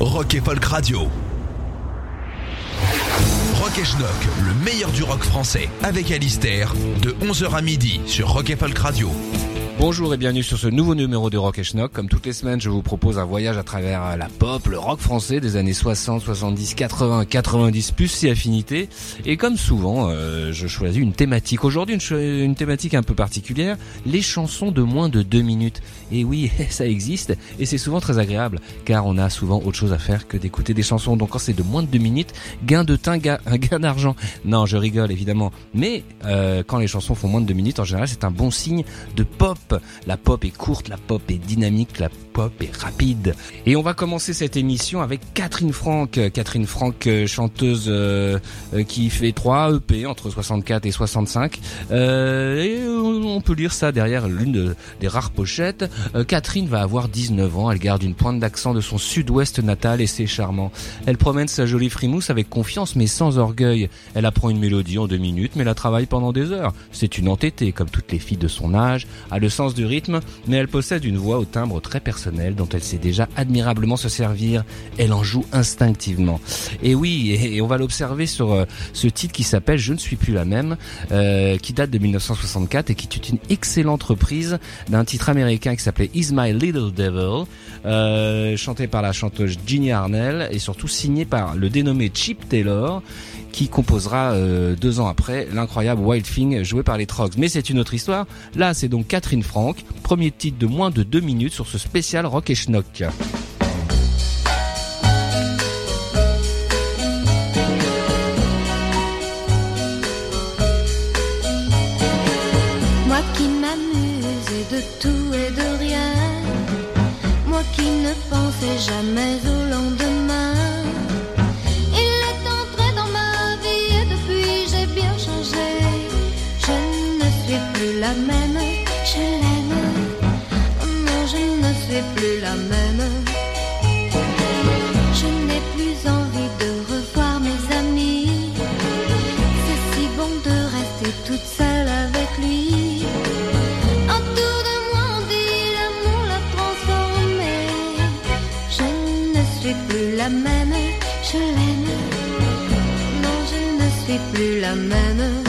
Rock et Folk Radio. Rock et Schnock, le meilleur du rock français, avec Alistair, de 11h à midi sur Rock et Folk Radio. Bonjour et bienvenue sur ce nouveau numéro de Rock et Schnock. Comme toutes les semaines, je vous propose un voyage à travers la pop, le rock français des années 60, 70, 80, 90, plus si affinités. Et comme souvent, euh, je choisis une thématique. Aujourd'hui, une, thématique un peu particulière, les chansons de moins de deux minutes. Et oui, ça existe et c'est souvent très agréable car on a souvent autre chose à faire que d'écouter des chansons. Donc quand c'est de moins de deux minutes, gain de temps, gain, gain d'argent. Non, je rigole évidemment. Mais euh, quand les chansons font moins de deux minutes, en général, c'est un bon signe de pop la pop est courte, la pop est dynamique, la pop est rapide. Et on va commencer cette émission avec Catherine Franck. Catherine Franck, euh, chanteuse euh, euh, qui fait 3 EP entre 64 et 65. et on peut lire ça derrière l'une des rares pochettes. Catherine va avoir 19 ans. Elle garde une pointe d'accent de son sud-ouest natal et c'est charmant. Elle promène sa jolie frimousse avec confiance mais sans orgueil. Elle apprend une mélodie en deux minutes mais la travaille pendant des heures. C'est une entêtée comme toutes les filles de son âge. A le du rythme, mais elle possède une voix au timbre très personnel dont elle sait déjà admirablement se servir. Elle en joue instinctivement. Et oui, et, on va l'observer sur euh, ce titre qui s'appelle Je ne suis plus la même, euh, qui date de 1964 et qui est une excellente reprise d'un titre américain qui s'appelait Is My Little Devil, euh, chanté par la chanteuse Ginny Arnell et surtout signé par le dénommé Chip Taylor qui composera euh, deux ans après l'incroyable Wild Thing joué par les Trogs. Mais c'est une autre histoire. Là, c'est donc Catherine Franck, premier titre de moins de deux minutes sur ce spécial rock et schnock. Moi qui m'amuse de tout et de rien, moi qui ne pensais jamais au lendemain. La même, je l'aime. Non, je ne suis plus la même. Je n'ai plus envie de revoir mes amis. C'est si bon de rester toute seule avec lui. Autour de moi, on dit l'amour l'a transformé. Je ne suis plus la même, je l'aime. Non, je ne suis plus la même.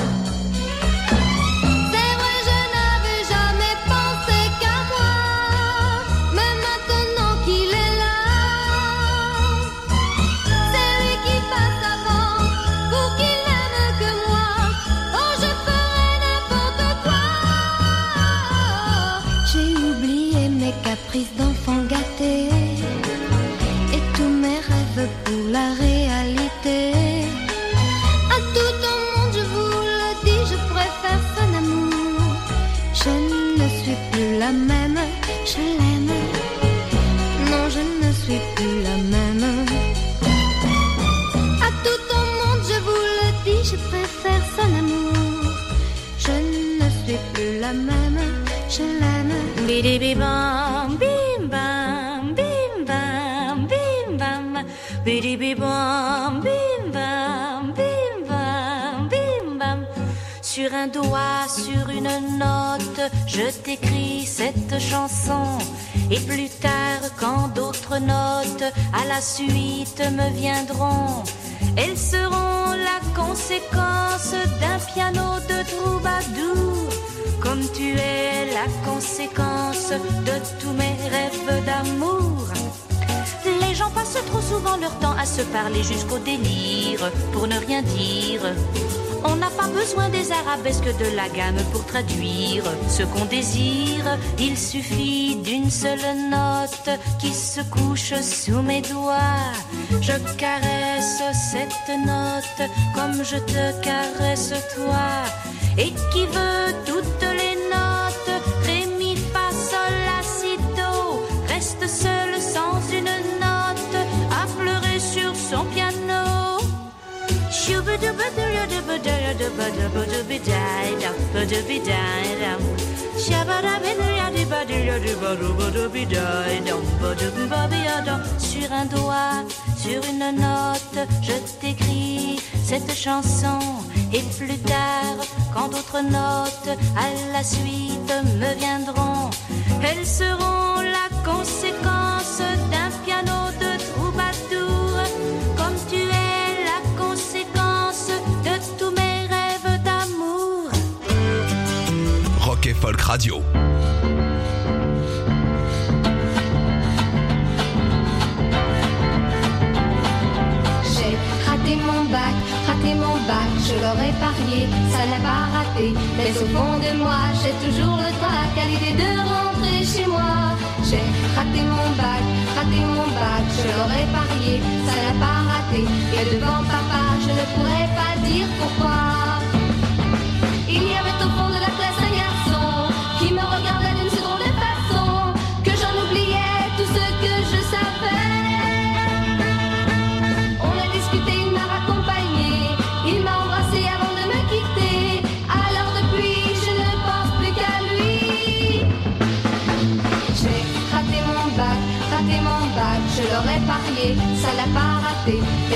Je t'écris cette chanson et plus tard quand d'autres notes à la suite me viendront elles seront la conséquence d'un piano de troubadour comme tu es la conséquence de tous mes rêves d'amour. Les gens passent trop souvent leur temps à se parler jusqu'au délire pour ne rien dire. On n'a pas besoin des arabesques de la gamme pour traduire ce qu'on désire. Il suffit d'une seule note qui se couche sous mes doigts. Je caresse cette note comme je te caresse toi. Et qui veut toutes les notes, ré, mi, fa, sol, la, si, do, reste seul sans une note à pleurer sur son piano. Sur un doigt, sur une note, je t'écris cette chanson. Et plus tard, quand d'autres notes à la suite me viendront, elles seront la conséquence Folk Radio. J'ai raté mon bac, raté mon bac, je l'aurais parié, ça n'a pas raté. Mais au fond de moi, j'ai toujours le trac à l'idée de rentrer chez moi. J'ai raté mon bac, raté mon bac, je l'aurais parié, ça n'a pas raté. Et devant papa, je ne pourrais pas dire pourquoi.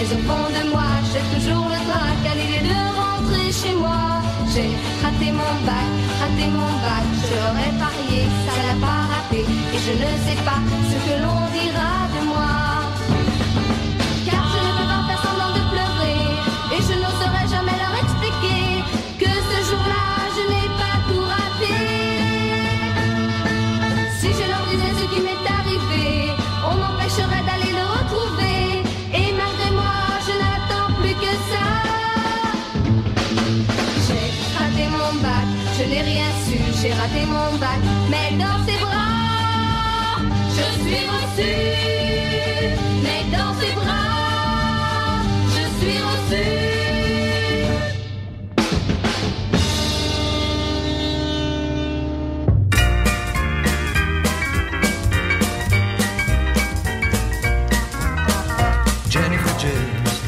Au fond de moi, j'ai toujours le trac à l'idée de rentrer chez moi. J'ai raté mon bac, raté mon bac, je l'aurais parié, ça l'a pas raté. Et je ne sais pas ce que l'on dira J'ai raté mon bac, mais dans ses bras Je suis reçue mais dans ses bras, je suis reçue. Jennifer James,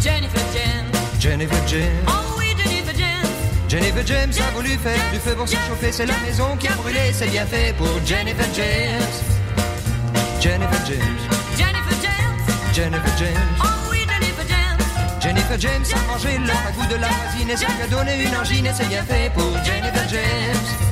Jennifer James, Jennifer James. Jennifer James a voulu faire du feu pour se chauffer, c'est la maison qui a brûlé, c'est bien fait pour Jennifer James. Jennifer James, Jennifer James, Jennifer James. oh oui Jennifer James, Jennifer James a mangé le ragoût de la voisine et ça lui a donné une angine et c'est bien fait pour Jennifer James.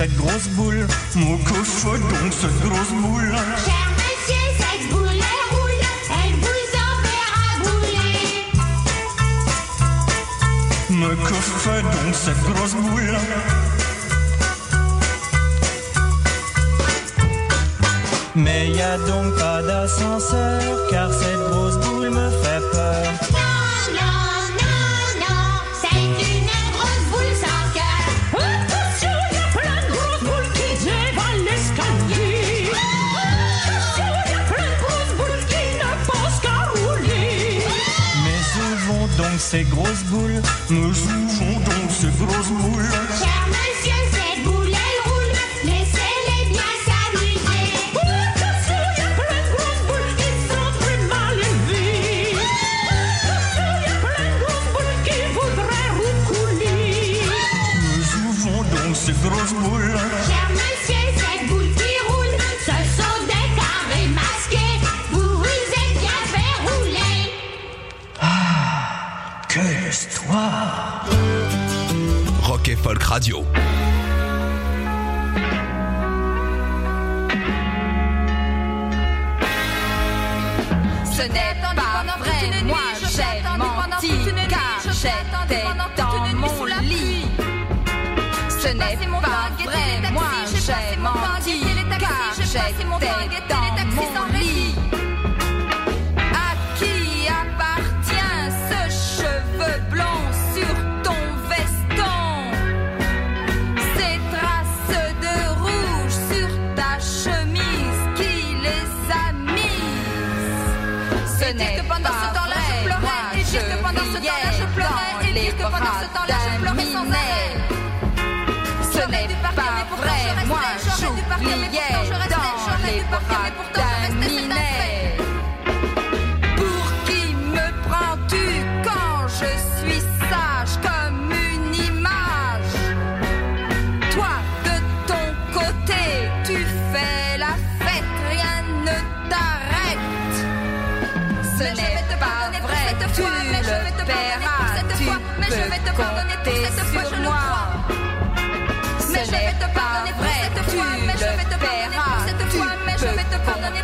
cette grosse boule. Mon que fait donc cette grosse boule Cher monsieur, cette boule roule, elle vous en fera bouler. Mais que fait donc cette grosse boule Mais y a donc pas d'ascenseur, car cette grosse boule me fait peur. ces grosses boules. Nous jouons dans ces grosses boules. Radio. Ce temps-là je pleurais sans arrêt.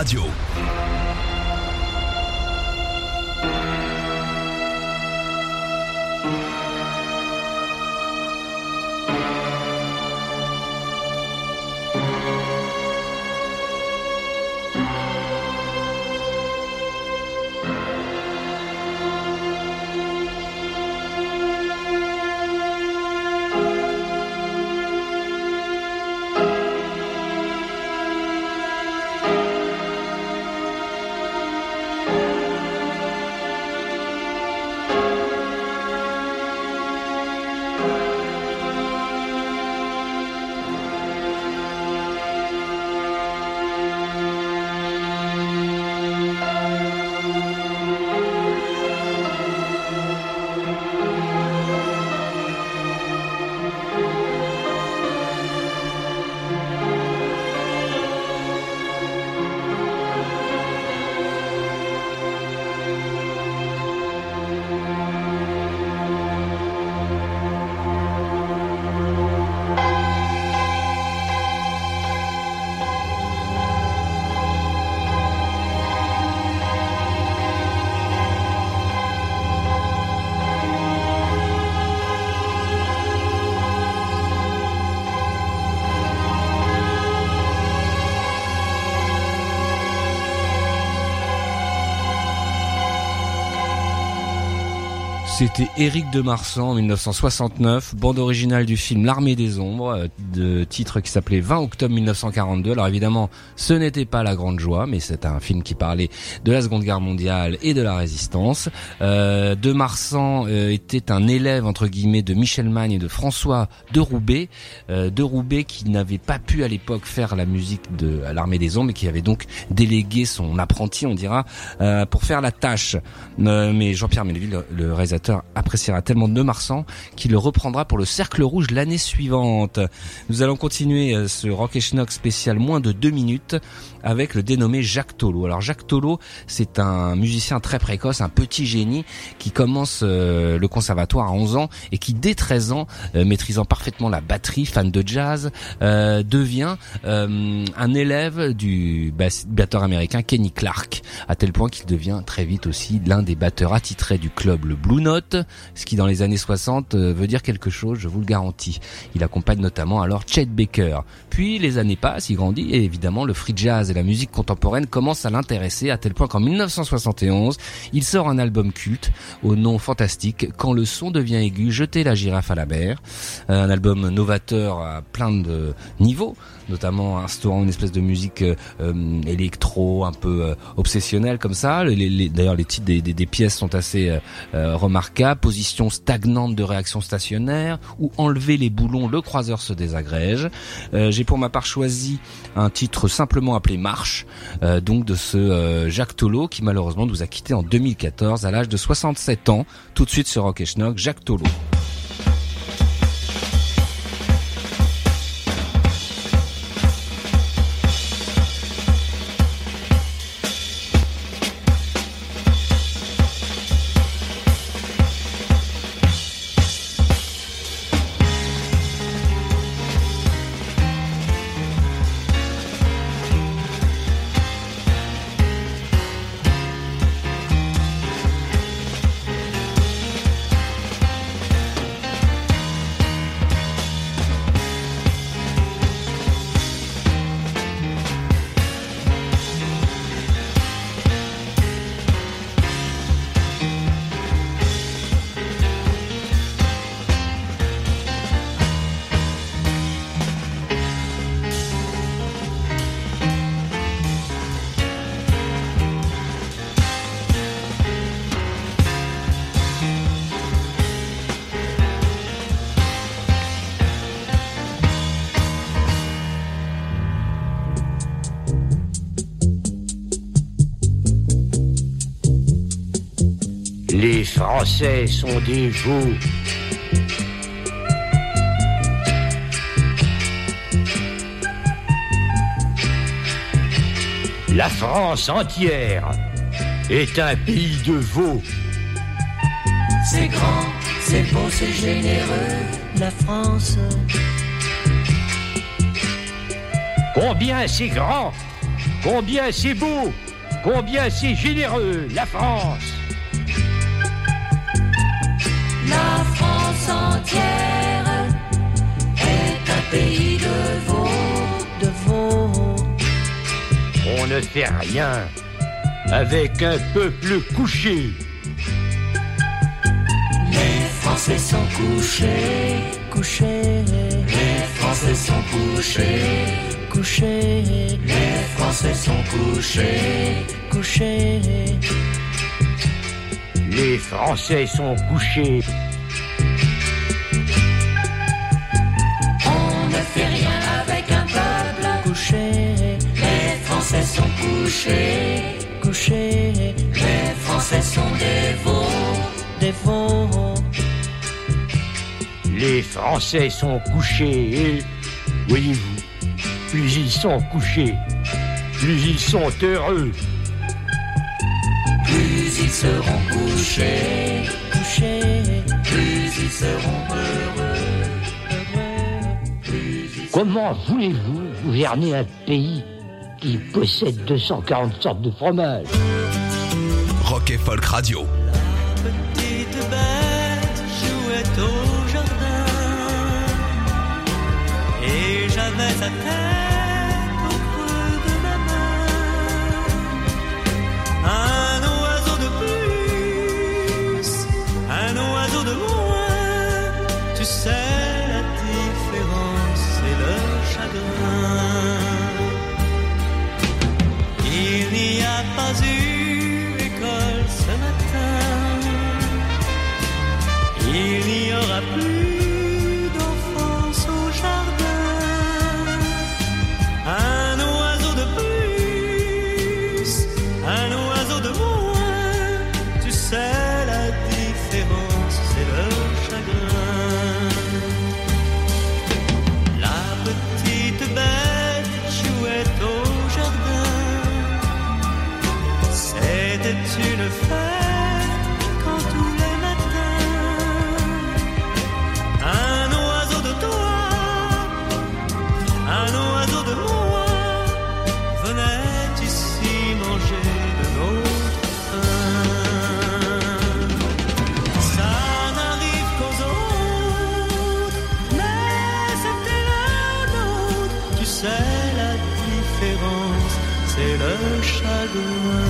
Radio. C'était Éric de Marsan en 1969, bande originale du film L'armée des ombres, euh, de titre qui s'appelait 20 octobre 1942. Alors évidemment, ce n'était pas la grande joie, mais c'est un film qui parlait de la Seconde Guerre mondiale et de la résistance. Euh, de Marsan euh, était un élève entre guillemets de Michel Magne et de François de Roubaix, euh, de Roubaix qui n'avait pas pu à l'époque faire la musique de l'armée des ombres et qui avait donc délégué son apprenti, on dira, pour faire la tâche. Mais Jean-Pierre Melville, le, le réalisateur appréciera tellement de Marsan qu'il le reprendra pour le Cercle Rouge l'année suivante. Nous allons continuer euh, ce Rock et Schnock spécial moins de deux minutes avec le dénommé Jacques Tolo. Alors Jacques Tolo, c'est un musicien très précoce, un petit génie qui commence euh, le conservatoire à 11 ans et qui dès 13 ans, euh, maîtrisant parfaitement la batterie, fan de jazz, devient euh, un élève du batteur américain Kenny Clark, à tel point qu'il devient très vite aussi l'un des batteurs attitrés du club le Blue Note, ce qui dans les années 60 euh, veut dire quelque chose, je vous le garantis. Il accompagne notamment alors Chet Baker. Puis les années passent, il grandit et évidemment le free jazz et la musique contemporaine commencent à l'intéresser à tel point qu'en 1971, il sort un album culte au nom fantastique Quand le son devient aigu, jeter la girafe à la mer. Euh, Un album novateur à plein de niveaux, notamment instaurant une espèce de musique euh, euh, électro un peu euh, obsessionnelle comme ça. D'ailleurs, les titres des, pièces sont assez remarquables. Position stagnante de réaction stationnaire ou enlever les boulons, le croiseur se désagrège. J'ai pour ma part choisi un titre simplement appelé Marche, donc de ce Jacques Tolo qui malheureusement nous a quitté en 2014 à l'âge de 67 ans. Tout de suite sur Rock et Schnock, Jacques Tolo. Français sont des veaux. La France entière est un pays de veaux. C'est grand, c'est beau, c'est généreux, la France. Combien c'est grand, combien c'est beau, combien c'est généreux, la France. Pays de veaux, de veaux. On ne fait rien avec un peuple couché. Les Français sont couchés, couchés. Les Français sont couchés, couchés. Les Français sont couchés, couchés. Les Français sont couchés. Les Français sont couchés et, voyez-vous, plus ils sont couchés, plus ils sont heureux. Plus ils seront couchés, couchés. Plus ils seront heureux, heureux. Plus ils Comment voulez-vous gouverner un pays qui possède 240 sortes de fromage Rock et Folk Radio. Et j'avais sa the world.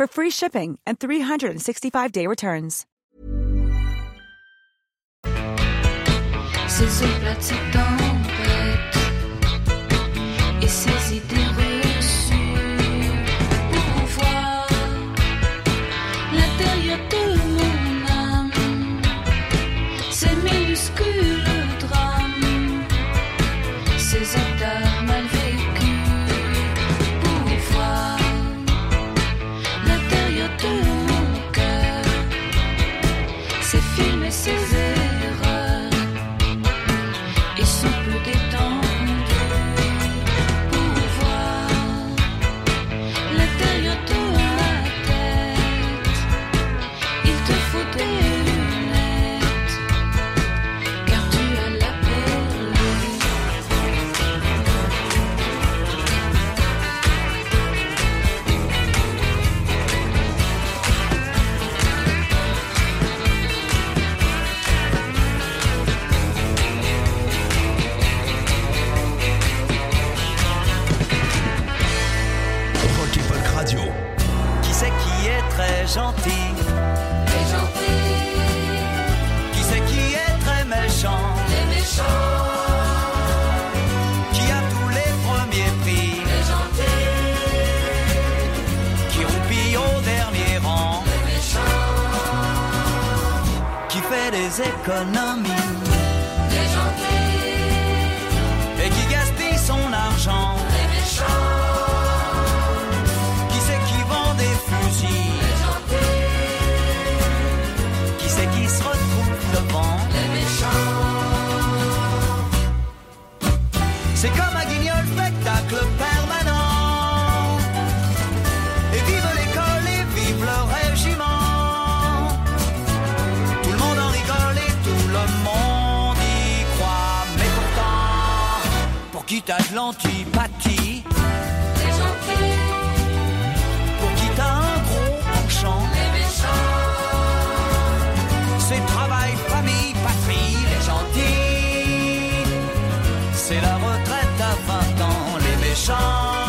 for free shipping and 365-day returns. Ses eaux plates, et idées de l'antipathie. Les gentils. Pour qui t'as un gros penchant. Les méchants. C'est travail, famille, patrie. Les gentils. C'est la retraite à 20 ans. Les méchants.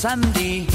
三弟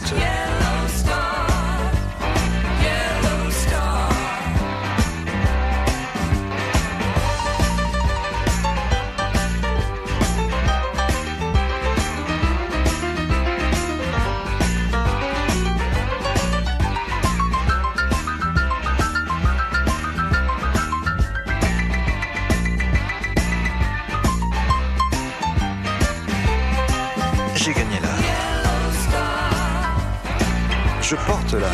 Yeah. je porte là.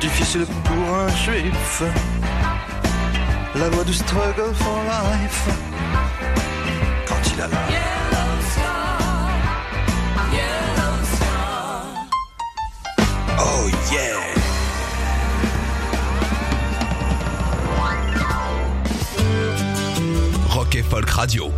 Difficile pour un juif, la voie du struggle for life. Quand il a la Oh yeah. Rock et Folk Radio.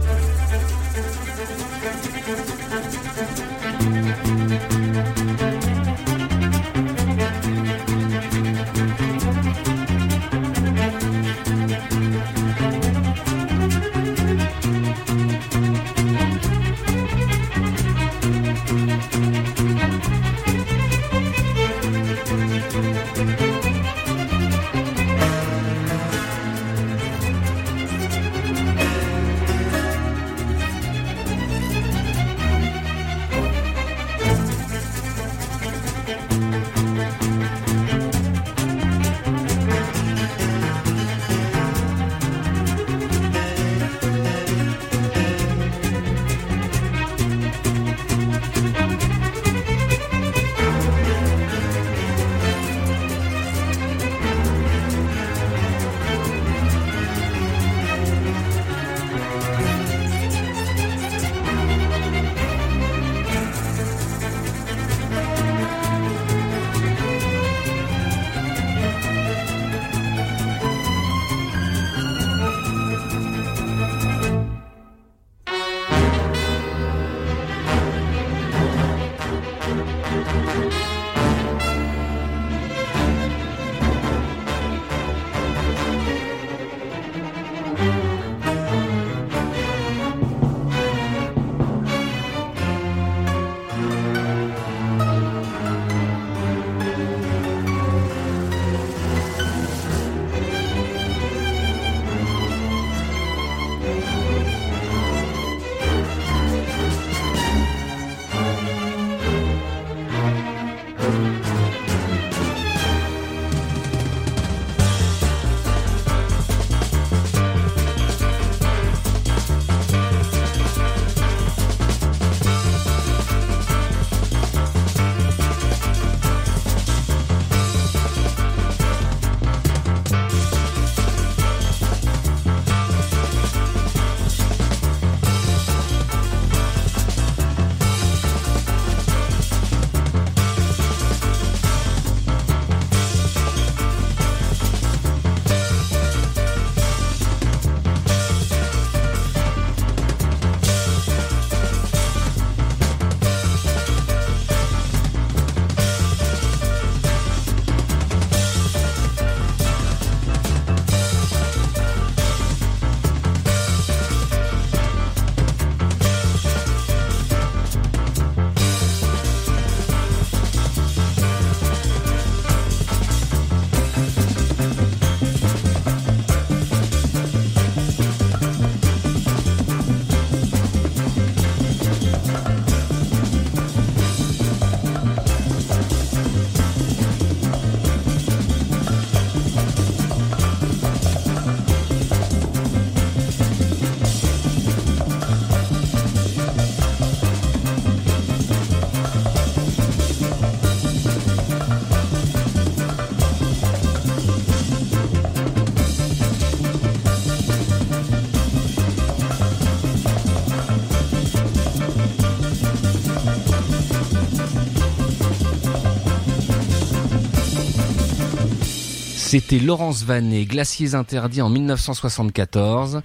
C'était Laurence Vanet, Glaciers interdits en 1974.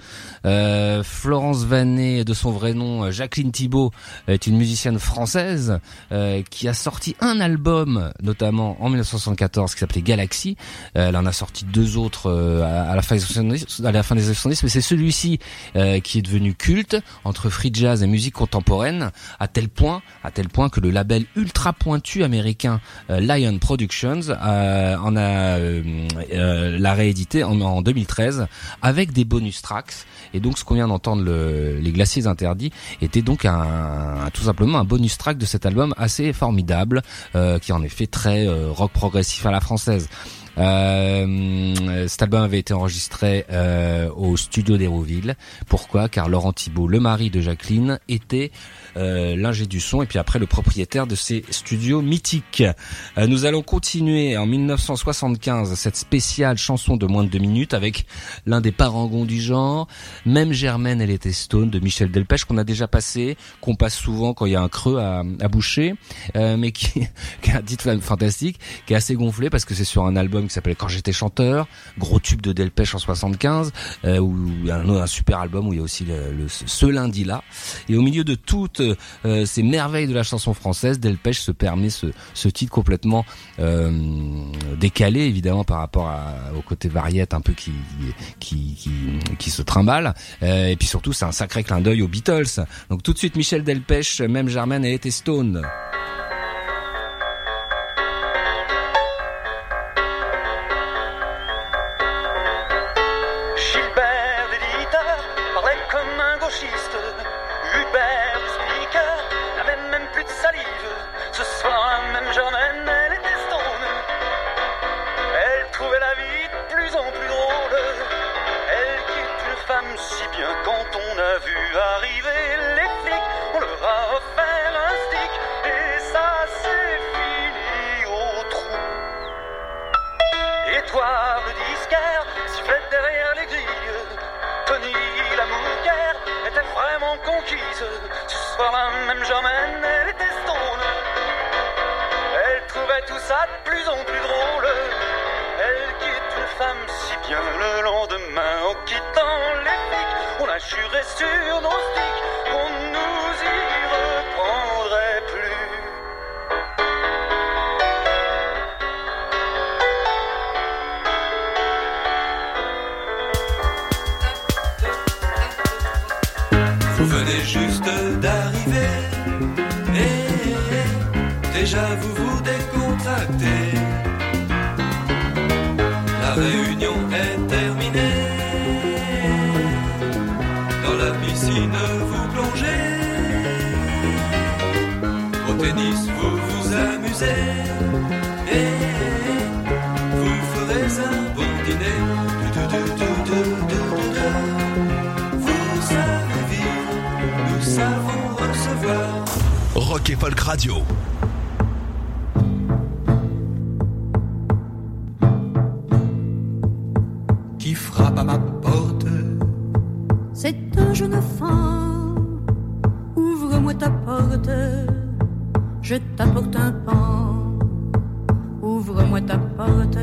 Euh, Florence Vanet, de son vrai nom euh, Jacqueline Thibault, est une musicienne française euh, qui a sorti un album, notamment en 1974, qui s'appelait Galaxy. Elle en a sorti deux autres à, la fin des 70, à la fin des années 70, mais c'est celui-ci qui est devenu culte entre free jazz et musique contemporaine, à tel point, à tel point que le label ultra pointu américain Lion Productions en a euh, l'a réédité en, en 2013 avec des bonus tracks. Et donc, ce qu'on vient d'entendre, le- les Glaciers Interdits, était donc un, tout simplement un bonus track de cet album assez formidable, euh, qui en effet très euh, rock progressif à la française. Euh, cet album avait été enregistré euh, au studio d'Hérouville. Pourquoi? Car Laurent Thibault, le mari de Jacqueline, était euh, l'ingé du son et puis après le propriétaire de ces studios mythiques. Euh, nous allons continuer en 1975 cette spéciale chanson de moins de deux minutes avec l'un des parangons du genre, même Germaine elle était stone de Michel Delpech qu'on a déjà passé, qu'on passe souvent quand il y a un creux à, à boucher, euh, mais qui, qui a titre fantastique, qui est assez gonflé parce que c'est sur un album qui s'appelle Quand j'étais chanteur, gros tube de Delpech en 75, euh, a un, un super album où il y a aussi le, ce lundi là. Et au milieu de toutes euh, ces merveilles de la chanson française, Delpech se permet ce, titre complètement euh, décalé évidemment par rapport au côté variette un peu qui qui qui, qui se trimballe. Euh, et puis surtout c'est un sacré clin d'œil aux Beatles. Donc tout de suite Michel Delpech, même Germaine elle était Stone. Rock et Folk Radio. Qui frappe à ma porte. C'est un jeune femme, ouvre-moi ta porte, je t'apporte un pan. Ouvre-moi ta porte,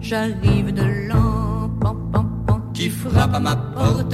j'arrive de l'an, pan, pan, pan. Qui frappe à ma porte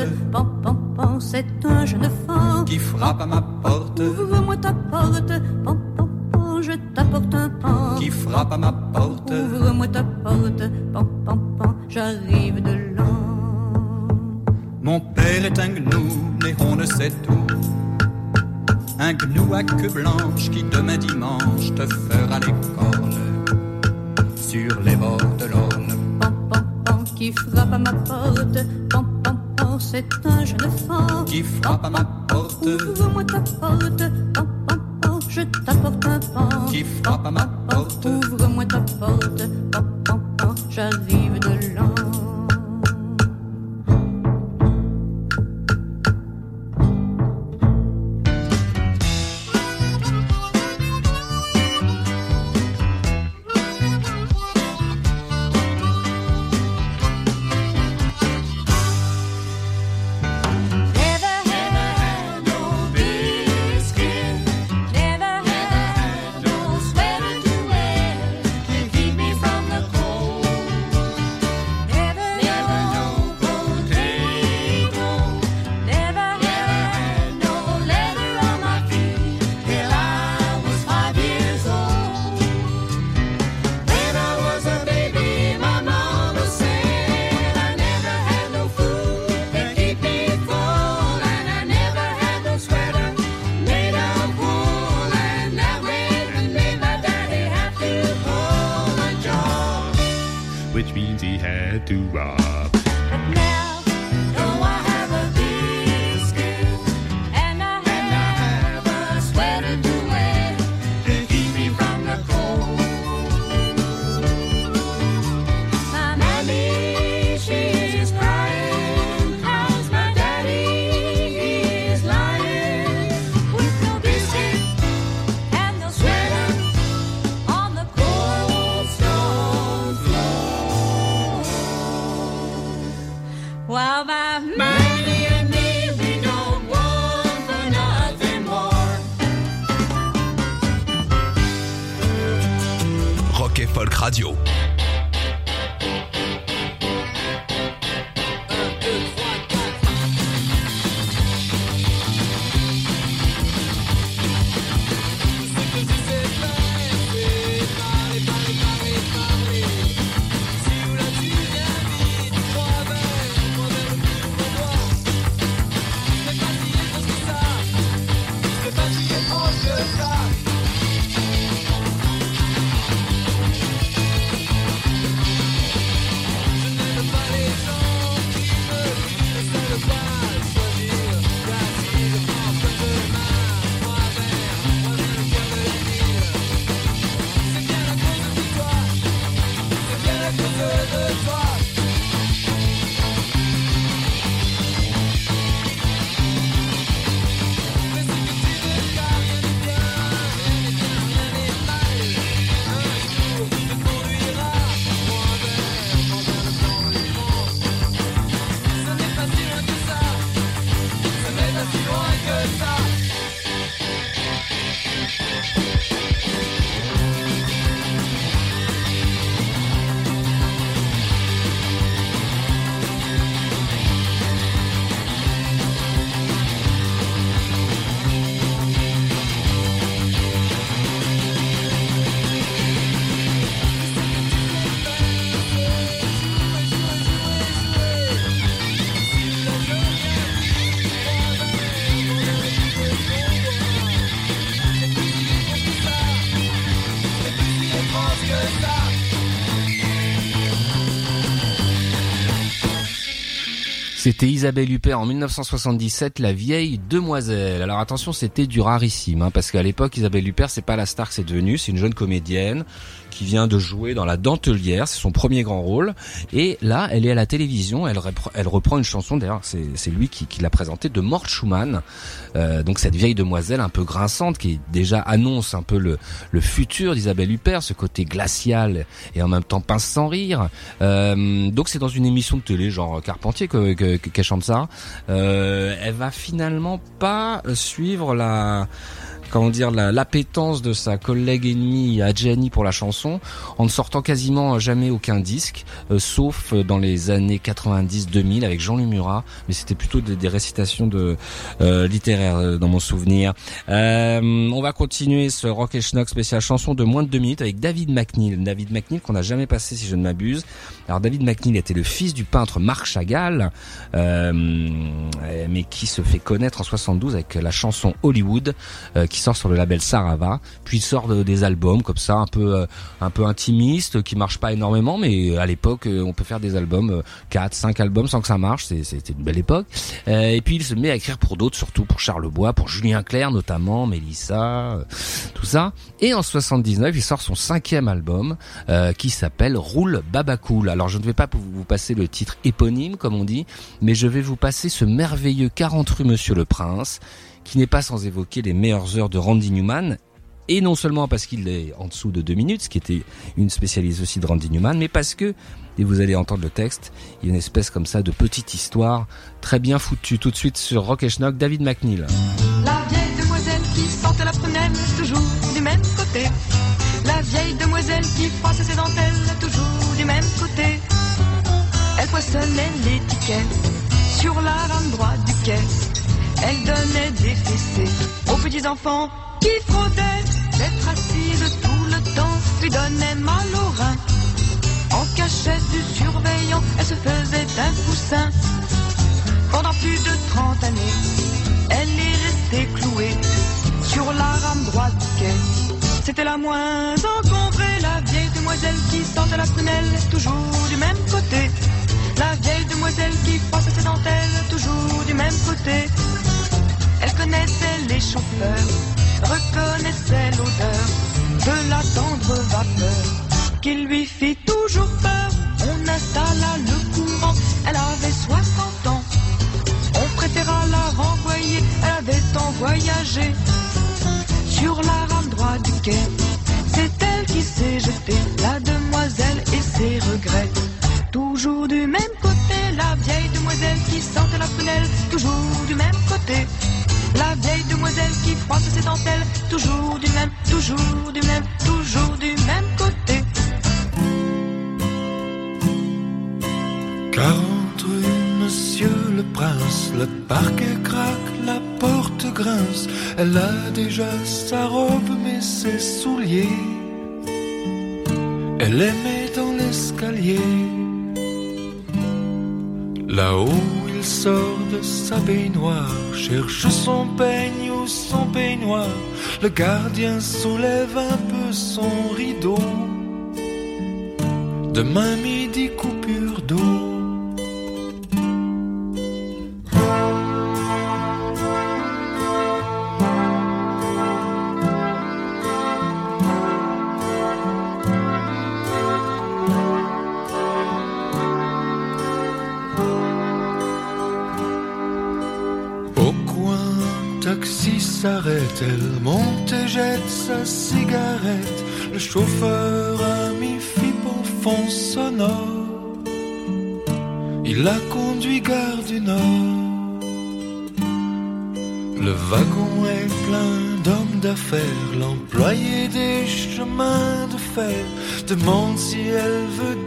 C'était Isabelle Huppert en 1977, La vieille demoiselle. Alors attention, c'était du rarissime, hein, parce qu'à l'époque, Isabelle Huppert, c'est pas la star que c'est devenu, c'est une jeune comédienne qui vient de jouer dans La Dentelière, c'est son premier grand rôle. Et là, elle est à la télévision, elle, repre- elle reprend une chanson, d'ailleurs, c'est lui qui, l'a présentée, de Mort Schumann. Euh, donc cette vieille demoiselle un peu grinçante qui déjà annonce un peu le, futur d'Isabelle Huppert, ce côté glacial et en même temps pince sans rire. Euh, donc c'est dans une émission de télé genre Carpentier que- chante ça. Euh, elle va finalement pas suivre la comment dire la l'appétence de sa collègue ennemie Adjani pour la chanson en ne sortant quasiment jamais aucun disque euh, sauf dans les années 90-2000 avec Jean Murat mais c'était plutôt des, des récitations de euh, littéraires euh, dans mon souvenir. Euh, on va continuer ce Rock et Schnock spécial chanson de moins de deux minutes avec David McNeil. David McNeil qu'on n'a jamais passé si je ne m'abuse. Alors David McNeil était le fils du peintre Marc Chagall euh, mais qui se fait connaître en 72 avec la chanson Hollywood euh, qui sort sur le label Sarava puis il sort de- des albums comme ça un peu euh, un peu intimistes qui marchent pas énormément mais à l'époque euh, on peut faire des albums euh, 4 5 albums sans que ça marche c'était une belle époque. Euh, et puis il se met à écrire pour d'autres surtout pour Charles Bois pour Julien Clerc notamment Mélissa euh, tout ça. Et en 79 il sort son cinquième album euh, qui s'appelle Roule Babacool alors je ne vais pas vous passer le titre éponyme comme on dit mais je vais vous passer ce merveilleux 40 rue Monsieur le Prince qui n'est pas sans évoquer les meilleures heures de Randy Newman et non seulement parce qu'il est en dessous de deux minutes, ce qui était une spécialiste aussi de Randy Newman, mais parce que, et vous allez entendre le texte, il y a une espèce comme ça de petite histoire très bien foutue. Tout de suite sur Rock et Schnock, David McNeil. La vieille demoiselle qui sentait la prunelle toujours du même côté. La vieille demoiselle qui ses dentelles toujours du même côté. Elle les sur la droite du quai. Elle donnait des fessées aux petits enfants qui fraudaient d'être assises tout le temps, lui donnait mal au rein. En cachette du surveillant, elle se faisait un coussin. Pendant plus de 30 années, elle est restée clouée sur la rame droite du. C'était la moins encombrée, la vieille demoiselle qui sort à la prunelle, toujours du même côté. La vieille demoiselle qui froisse ses dentelles, toujours du même côté. Elle connaissait les chauffeurs, reconnaissait l'odeur de la tendre vapeur qui lui fit toujours peur. On installa le courant, elle avait 60 ans. On préféra la renvoyer, elle avait tant voyagé sur la rame droite du quai. Toujours du même côté. La vieille demoiselle qui froisse ses dentelles, toujours du même, toujours du même, toujours du même côté. 40 rue Monsieur le Prince, le parquet craque, la porte grince. Elle a déjà sa robe mais ses souliers. Elle les met dans l'escalier. Là-haut, sort de sa baignoire, cherche son peigne ou son peignoir. Le gardien soulève un peu son rideau. Demain midi, coupure chauffeur a mis fond sonore. Il la conduit gare du Nord. Le wagon est plein d'hommes d'affaires. L'employé des chemins de fer demande si elle veut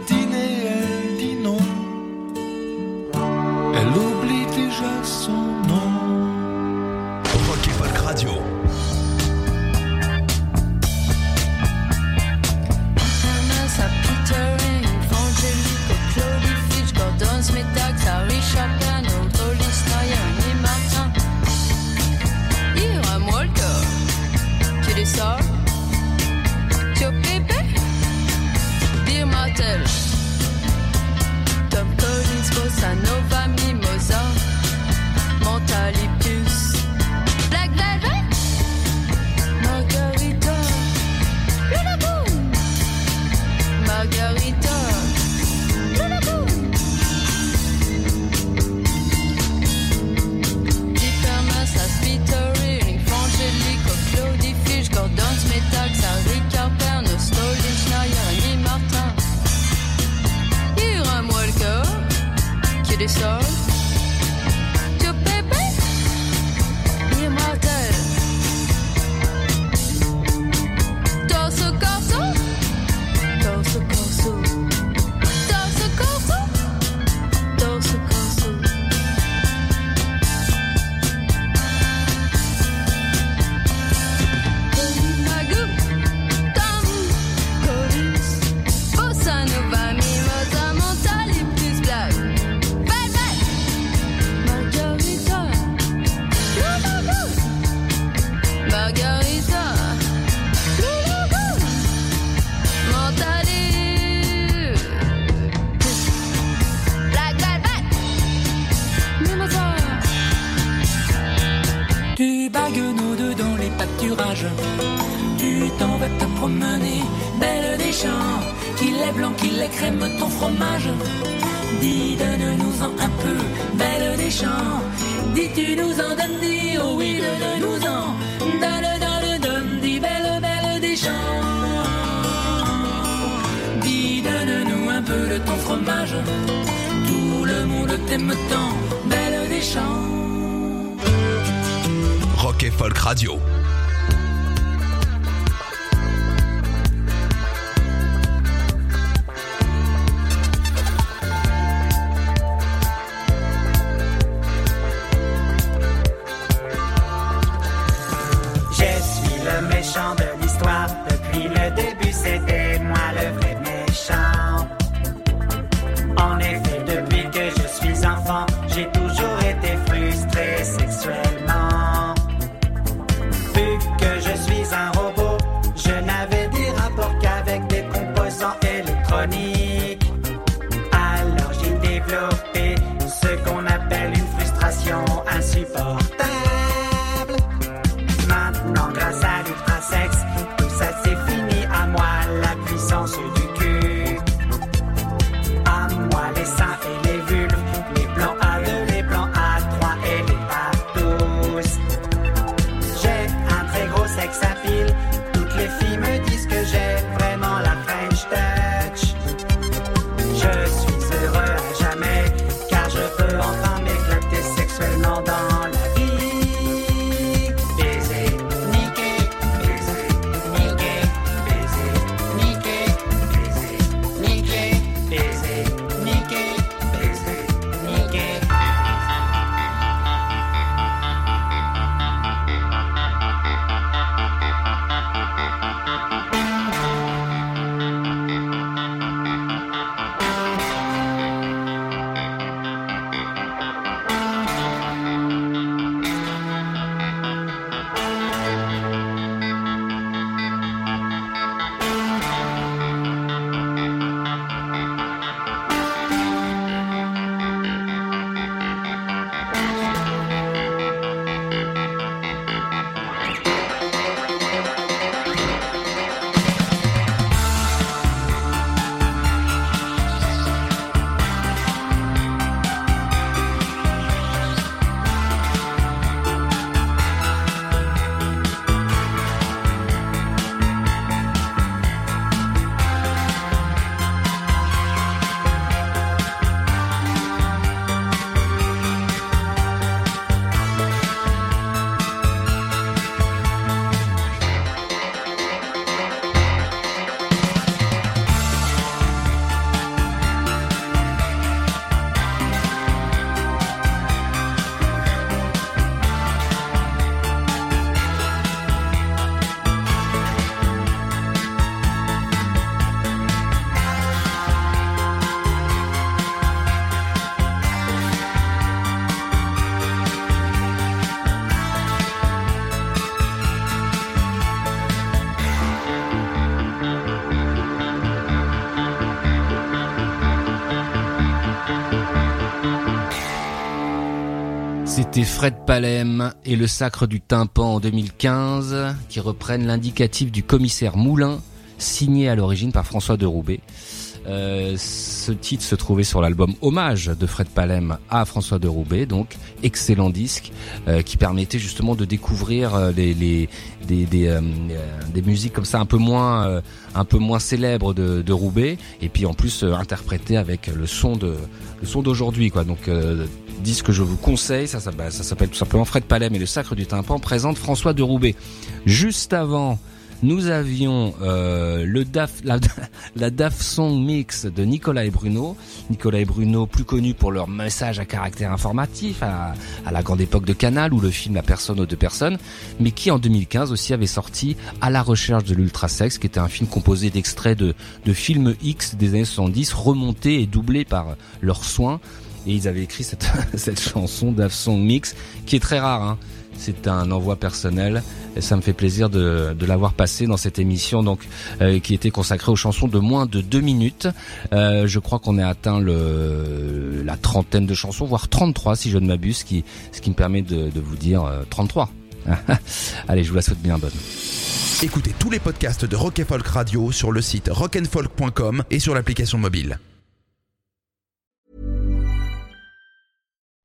tu nous en donnes, dis, oh oui, donne-nous-en. Donne, donne, donne, dis, belle, belle des champs. Dis, donne-nous un peu de ton fromage. Tout le monde t'aime tant, belle des champs. Rock et Folk Radio. C'était Fred Palem et le sacre du tympan en 2015 qui reprennent l'indicatif du commissaire Moulin signé à l'origine par François de Roubaix. Euh, ce titre se trouvait sur l'album Hommage de Fred Palem à François de Roubaix, donc excellent disque euh, qui permettait justement de découvrir euh, euh, des musiques comme ça un peu moins célèbres de, Roubaix et puis en plus euh, interprété avec le son d'aujourd'hui. Donc disque que je vous conseille, bah, ça s'appelle tout simplement Fred Palem et le Sacre du Tympan présente François de Roubaix. Juste avant nous avions euh, le la, la DAF Song Mix de Nicolas et Bruno. Nicolas et Bruno, plus connus pour leur message à caractère informatif à, à la grande époque de Canal ou le film La personne aux deux personnes, mais qui en 2015 aussi avait sorti À la recherche de l'ultrasex, qui était un film composé d'extraits de, de films X des années 70, remontés et doublés par leurs soins. Et ils avaient écrit cette, cette chanson DAF Song Mix, qui est très rare. Hein. C'est un envoi personnel et ça me fait plaisir de, de l'avoir passé dans cette émission donc euh, qui était consacrée aux chansons de moins de deux minutes. Euh, je crois qu'on a atteint le, la trentaine de chansons, voire 33 si je ne m'abuse, qui, ce qui me permet de, de vous dire euh, 33. Allez, je vous la souhaite bien bonne. Écoutez tous les podcasts de Rock Folk Radio sur le site rockandfolk.com et sur l'application mobile.